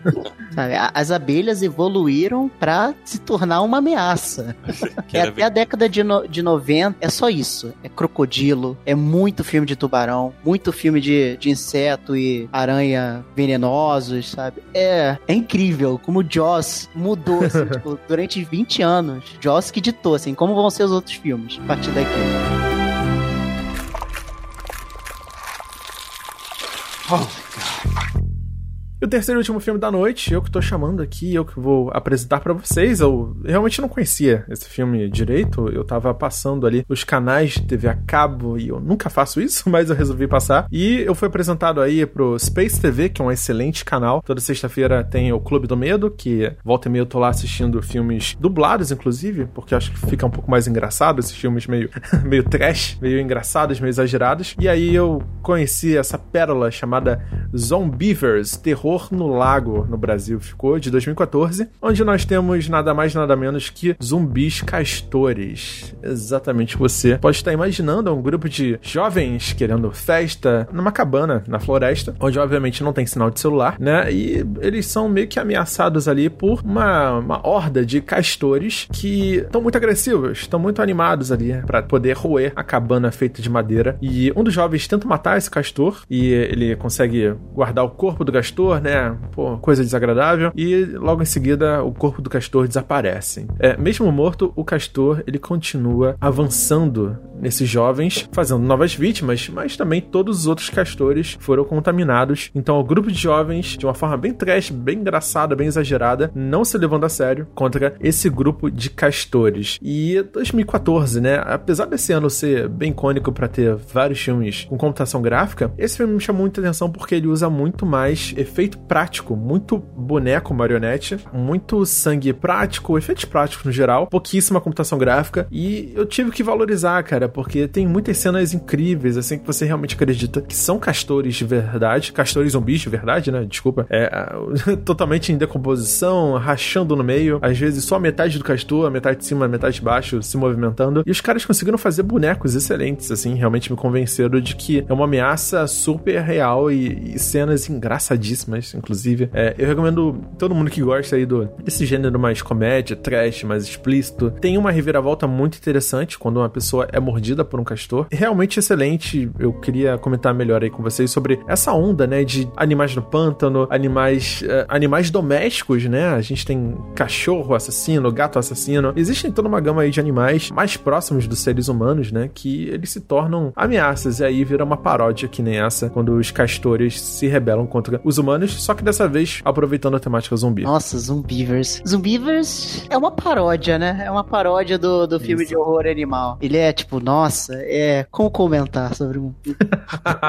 Sabe, as abelhas evoluíram pra se tornar uma ameaça. é até a década de, no, de 90, é só isso. É crocodilo, é muito filme de tubarão, muito filme de, de inseto e aranha venenosos, sabe? sabe? É, é incrível como o Joss mudou, assim, tipo, durante 20 anos. Joss que ditou, assim, como vão ser os outros filmes a partir daqui. Oh. O terceiro e último filme da noite, eu que tô chamando aqui, eu que vou apresentar para vocês. Eu realmente não conhecia esse filme direito. Eu tava passando ali os canais de TV a cabo e eu nunca faço isso, mas eu resolvi passar. E eu fui apresentado aí pro Space TV, que é um excelente canal. Toda sexta-feira tem o Clube do Medo, que volta e meia eu tô lá assistindo filmes dublados, inclusive, porque acho que fica um pouco mais engraçado esses filmes meio, meio trash, meio engraçados, meio exagerados. E aí eu conheci essa pérola chamada Zombievers, terror No Lago no Brasil ficou de 2014, onde nós temos nada mais nada menos que zumbis castores. Exatamente você pode estar imaginando um grupo de jovens querendo festa numa cabana na floresta, onde obviamente não tem sinal de celular, né? E eles são meio que ameaçados ali por uma, uma horda de castores que estão muito agressivos, estão muito animados ali para poder roer a cabana feita de madeira. E um dos jovens tenta matar esse castor e ele consegue guardar o corpo do castor castor, né? Pô, coisa desagradável. E logo em seguida o corpo do castor desaparece. É, mesmo morto, o castor ele continua avançando nesses jovens, fazendo novas vítimas, mas também todos os outros castores foram contaminados. Então o grupo de jovens, de uma forma bem trash, bem engraçada, bem exagerada, não se levando a sério contra esse grupo de castores. E 2014, né? Apesar desse ano ser bem icônico para ter vários filmes com computação gráfica, esse filme me chamou muita atenção porque ele usa muito mais efeito prático, muito boneco marionete, muito sangue prático, efeitos práticos no geral, pouquíssima computação gráfica e eu tive que valorizar, cara, porque tem muitas cenas incríveis, assim, que você realmente acredita que são castores de verdade, castores zumbis de verdade, né? Desculpa. É, totalmente em decomposição, rachando no meio, às vezes só a metade do castor, a metade de cima, a metade de baixo se movimentando. E os caras conseguiram fazer bonecos excelentes, assim, realmente me convenceram de que é uma ameaça super real e, e cenas engraçadíssimas inclusive. É, eu recomendo todo mundo que gosta aí do, desse gênero mais comédia, trash, mais explícito. Tem uma reviravolta muito interessante quando uma pessoa é mordida por um castor. Realmente excelente. Eu queria comentar melhor aí com vocês sobre essa onda, né, de animais no pântano, animais, uh, animais domésticos, né? A gente tem cachorro assassino, gato assassino. Existem toda uma gama aí de animais mais próximos dos seres humanos, né, que eles se tornam ameaças e aí vira uma paródia que nem essa quando os castores se rebelam contra os humanos humanos, só que dessa vez aproveitando a temática zumbi. Nossa, Zumbivers. Zumbivers é uma paródia, né? É uma paródia do, do filme Isso. de horror animal. Ele é, tipo, nossa, é. Como comentar sobre um,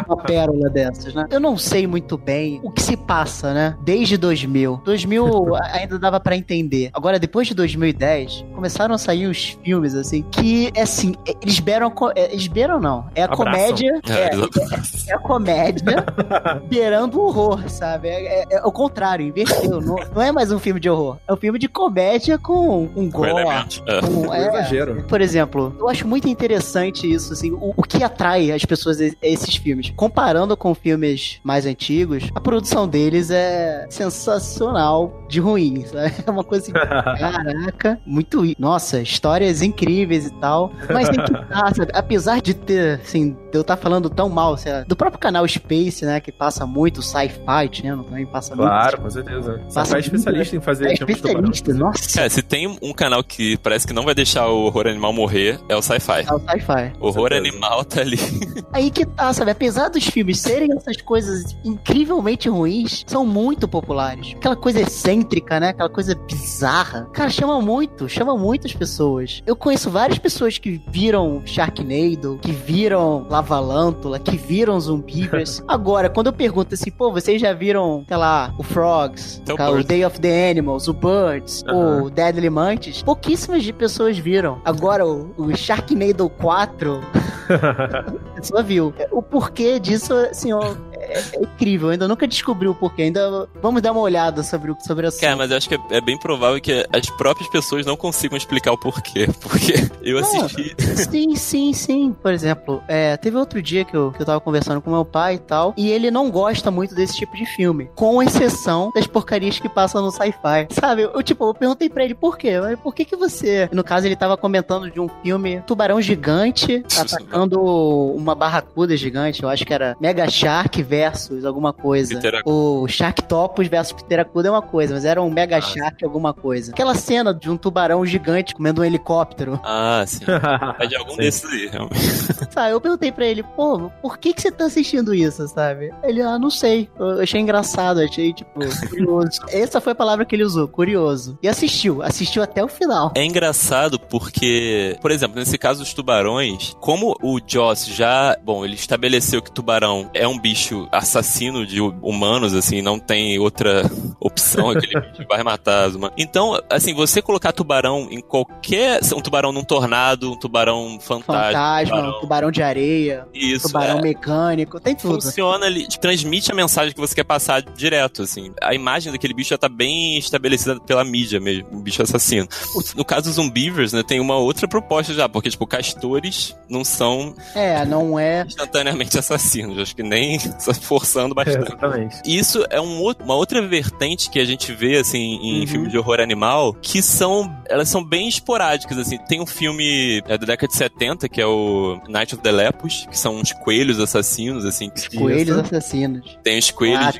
uma pérola dessas, né? Eu não sei muito bem o que se passa, né? Desde 2000. 2000 ainda dava para entender. Agora, depois de 2010, começaram a sair os filmes, assim, que, é assim, eles beiram. É, eles beiram, não. É a Abraçam. comédia. É, é, é, a comédia beirando o horror, sabe? É, é, é, o contrário, inverteu. não, não é mais um filme de horror. É um filme de comédia com um gore. Com, é, exagero. Por exemplo, eu acho muito interessante isso, assim, o, o que atrai as pessoas a esses filmes. Comparando com filmes mais antigos, a produção deles é sensacional de ruim, sabe? É uma coisa assim, caraca, muito. Nossa, histórias incríveis e tal. Mas tem que estar, sabe? Apesar de ter, assim, de eu estar falando tão mal, sei lá, do próprio canal Space, né, que passa muito sci-fi, né? Também passa claro, muito. Claro, com certeza. Passa é especialista em fazer é especialista, nossa. É, se tem um canal que parece que não vai deixar o horror animal morrer, é o sci-fi. É o sci-fi. Horror animal tá ali. Aí que tá, sabe? Apesar dos filmes serem essas coisas incrivelmente ruins, são muito populares. Aquela coisa excêntrica, né? Aquela coisa bizarra. Cara, chama muito, chama muitas pessoas. Eu conheço várias pessoas que viram Sharknado, que viram Lavalântula, que viram Zumbivers. Agora, quando eu pergunto assim, pô, vocês já viram, sei lá, o Frogs, o Day of the Animals, o Birds, uhum. o Deadly Mantis, pouquíssimas de pessoas viram. Agora, o, o Sharknado 4, a pessoa viu. O porquê disso, assim, ó, é, é, incrível. Eu ainda nunca descobri o porquê. Ainda vamos dar uma olhada sobre, o, sobre a Cara, mas eu acho que é, é, bem provável que as próprias pessoas não consigam explicar o porquê. Porque eu assisti. sim, sim, sim. Por exemplo, é, teve outro dia que eu, que eu tava conversando com meu pai e tal, e ele não gosta muito desse tipo de filme. Com exceção das porcarias que passam no sci-fi. Sabe? Eu, tipo, eu perguntei pra ele por quê? Por que que você. No caso, ele tava comentando de um filme Tubarão Gigante atacando uma barracuda gigante. Eu acho que era Mega Shark versus alguma coisa. O Sharktopus versus Pteracuda é uma coisa, mas era um Mega ah, Shark alguma coisa. Aquela cena de um tubarão gigante comendo um helicóptero. Ah, sim. É de algum sim. desses aí, realmente. Sabe, eu perguntei pra ele, pô, por que que você tá assistindo isso, sabe? Ele, ah, não sei. Eu achei engraçado, achei, tipo, curioso. Essa foi a palavra que ele usou, curioso. E assistiu, assistiu até o final. É engraçado porque, por exemplo, nesse caso dos tubarões, como o Joss já, bom, ele estabeleceu que tubarão é um bicho assassino de humanos, assim, não tem outra opção, aquele bicho vai matar as humanos. Então, assim, você colocar tubarão em qualquer. Um tubarão num tornado, um tubarão fantasma. Fantasma, tubarão, um tubarão de areia, Isso, tubarão é, mecânico, tem tudo. Funciona ali, transmite a mensagem que você quer passar direto, assim. A imagem daquele bicho já tá bem estabelecida pela mídia mesmo, um bicho assassino. No caso dos Zumbivers, né, tem uma outra proposta já, porque, tipo, castores não são. É, não é. Instantaneamente assassinos. Acho que nem forçando bastante. É, exatamente. Isso é um, uma outra vertente que a gente vê, assim, em uhum. filmes de horror animal, que são, elas são bem esporádicas, assim. Tem um filme é, da década de 70, que é o Night of the Lepus, que são uns coelhos assassinos, assim. Coelhos assassinos. Tem uns coelhos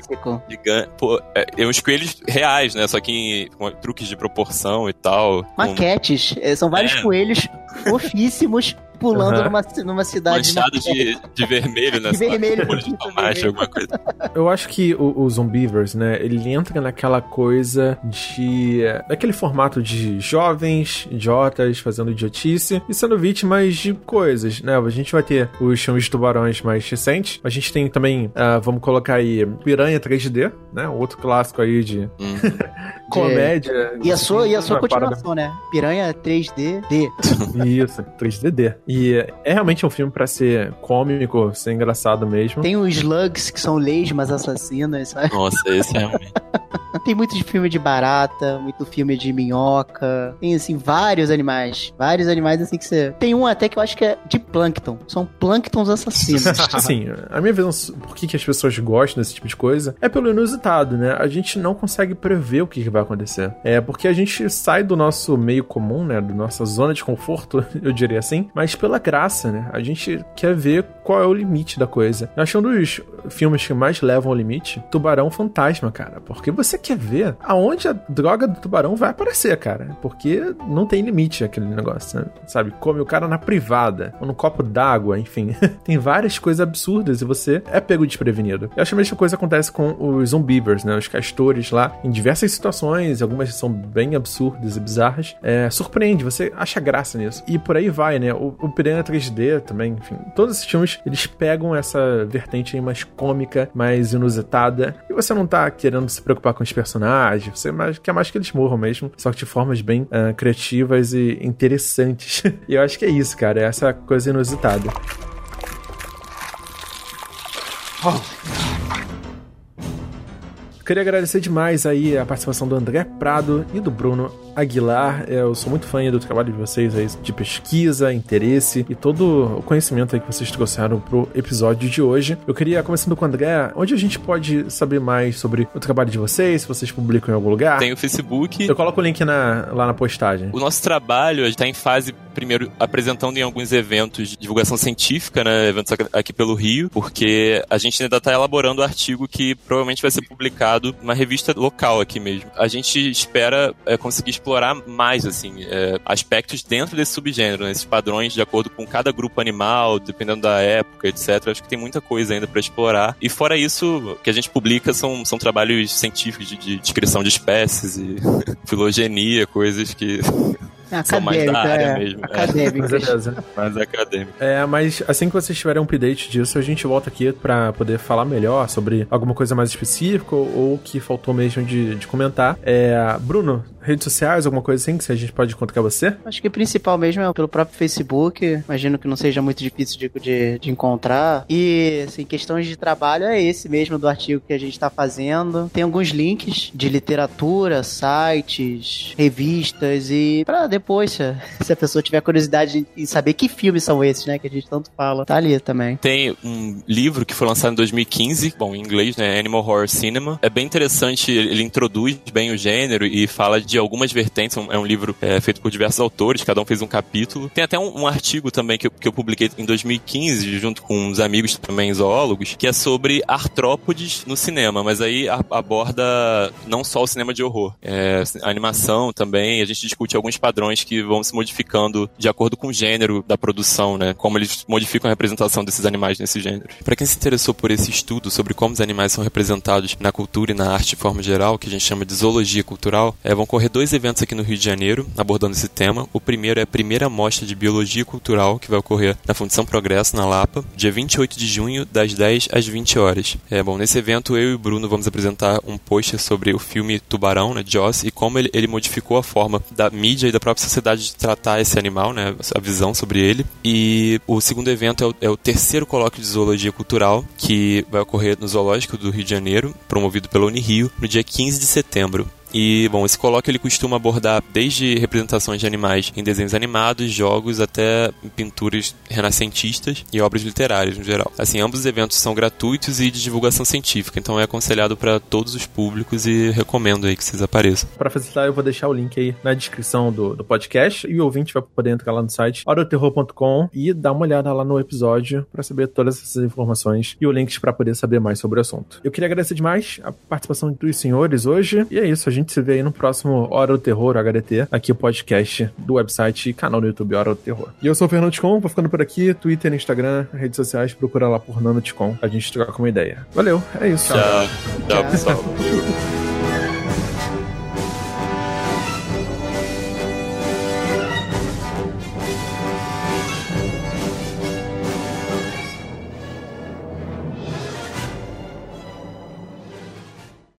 gigantes. Pô, é, é, uns coelhos reais, né? Só que em, com truques de proporção e tal. Maquetes. Com... É, são vários é. coelhos fofíssimos pulando uhum. numa, numa cidade. Manchado de, de vermelho, né? De vermelho. de tomate, alguma coisa. Eu acho que o, o Zombievers, né? Ele entra naquela coisa de. daquele formato de jovens, idiotas, fazendo idiotice e sendo vítimas de coisas, né? A gente vai ter os filmes de tubarões mais recentes. A gente tem também, uh, vamos colocar aí, Piranha 3D, né? Outro clássico aí de. Hum. comédia. E a sua, e a sua continuação, né? Piranha 3D D. Isso, 3DD. E é realmente um filme para ser cômico, ser engraçado mesmo. Tem os slugs que são lesmas assassinas, sabe? Nossa, esse é realmente. Tem muito de filme de barata, muito filme de minhoca. Tem, assim, vários animais. Vários animais, assim, que você. Tem um até que eu acho que é de plâncton. São plânctons assassinos. Sim, a minha visão, por que, que as pessoas gostam desse tipo de coisa, é pelo inusitado, né? A gente não consegue prever o que, que vai acontecer. É porque a gente sai do nosso meio comum, né? Da nossa zona de conforto, eu diria assim, mas pela graça, né? A gente quer ver qual é o limite da coisa. Eu acho um dos filmes que mais levam ao limite Tubarão Fantasma, cara. Porque você quer ver aonde a droga do tubarão vai aparecer, cara. Porque não tem limite aquele negócio, né? sabe? Come o cara na privada, ou no copo d'água, enfim. tem várias coisas absurdas e você é pego desprevenido. Eu acho que a mesma coisa acontece com os zombievers, né? Os castores lá, em diversas situações, algumas são bem absurdas e bizarras. É, surpreende, você acha graça nisso. E por aí vai, né? O, o Piranha 3D também, enfim. Todos esses filmes, eles pegam essa vertente aí mais cômica, mais inusitada. E você não tá querendo se preocupar com os personagens, você mais, quer mais que eles morram mesmo, só que de formas bem uh, criativas e interessantes. e eu acho que é isso, cara, é essa coisa inusitada. Oh. Queria agradecer demais aí a participação do André Prado e do Bruno Aguilar. É, eu sou muito fã do trabalho de vocês aí, de pesquisa, interesse e todo o conhecimento aí que vocês trouxeram pro episódio de hoje. Eu queria, começando com o André, onde a gente pode saber mais sobre o trabalho de vocês, se vocês publicam em algum lugar? Tem o Facebook. Eu coloco o link na, lá na postagem. O nosso trabalho está em fase, primeiro, apresentando em alguns eventos de divulgação científica, né, eventos aqui pelo Rio, porque a gente ainda está elaborando o um artigo que provavelmente vai ser publicado publicado numa revista local aqui mesmo. A gente espera é, conseguir explorar mais, assim, é, aspectos dentro desse subgênero, né, esses padrões de acordo com cada grupo animal, dependendo da época, etc. Acho que tem muita coisa ainda para explorar. E fora isso, o que a gente publica são, são trabalhos científicos de, de descrição de espécies e filogenia, coisas que é São mais da área é, mesmo. Acadêmica. É. Mais acadêmico. É, mas assim que vocês tiverem um update disso, a gente volta aqui para poder falar melhor sobre alguma coisa mais específica ou que faltou mesmo de, de comentar. É, Bruno, redes sociais, alguma coisa assim que a gente pode encontrar você? Acho que o principal mesmo é pelo próprio Facebook. Imagino que não seja muito difícil de, de, de encontrar. E, assim, questões de trabalho é esse mesmo do artigo que a gente está fazendo. Tem alguns links de literatura, sites, revistas e para depois, se a, se a pessoa tiver curiosidade em saber que filmes são esses, né, que a gente tanto fala, tá ali também. Tem um livro que foi lançado em 2015, bom, em inglês, né, Animal Horror Cinema. É bem interessante, ele introduz bem o gênero e fala de algumas vertentes. É um livro é, feito por diversos autores, cada um fez um capítulo. Tem até um, um artigo também que eu, que eu publiquei em 2015, junto com uns amigos também zoólogos, que é sobre artrópodes no cinema, mas aí a, aborda não só o cinema de horror, é, a animação também. A gente discute alguns padrões que vão se modificando de acordo com o gênero da produção, né? Como eles modificam a representação desses animais nesse gênero. Para quem se interessou por esse estudo sobre como os animais são representados na cultura e na arte de forma geral, que a gente chama de zoologia cultural, é, vão correr dois eventos aqui no Rio de Janeiro abordando esse tema. O primeiro é a primeira mostra de biologia cultural que vai ocorrer na Fundação Progresso, na Lapa, dia 28 de junho, das 10 às 20 horas. É, bom, nesse evento eu e o Bruno vamos apresentar um pôster sobre o filme Tubarão, né, Joss, e como ele, ele modificou a forma da mídia e da própria sociedade de tratar esse animal, né, a visão sobre ele. E o segundo evento é o, é o terceiro colóquio de zoologia cultural, que vai ocorrer no Zoológico do Rio de Janeiro, promovido pela Unirio, no dia 15 de setembro. E, bom, esse colóquio ele costuma abordar desde representações de animais em desenhos animados, jogos, até pinturas renascentistas e obras literárias no geral. Assim, ambos os eventos são gratuitos e de divulgação científica, então é aconselhado para todos os públicos e recomendo aí que vocês apareçam. Para facilitar, eu vou deixar o link aí na descrição do, do podcast e o ouvinte vai poder entrar lá no site oroterror.com e dar uma olhada lá no episódio para saber todas essas informações e o link para poder saber mais sobre o assunto. Eu queria agradecer demais a participação dos senhores hoje e é isso, a gente se vê aí no próximo Hora do Terror, HDT, aqui o podcast do website e canal no YouTube Hora do Terror. E eu sou o Fernando Ticon, vou ficando por aqui, Twitter, Instagram, redes sociais, procura lá por Nano Ticon, a gente troca uma ideia. Valeu, é isso. Tchau, tchau, tchau pessoal.